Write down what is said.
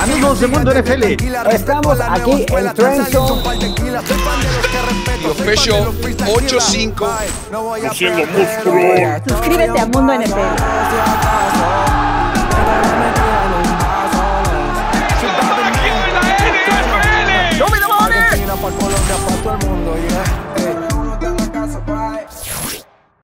Amigos de Mundo NFL, Estamos aquí en Trend Zone. The 8-5. Músculo. Suscríbete a Mundo NFL.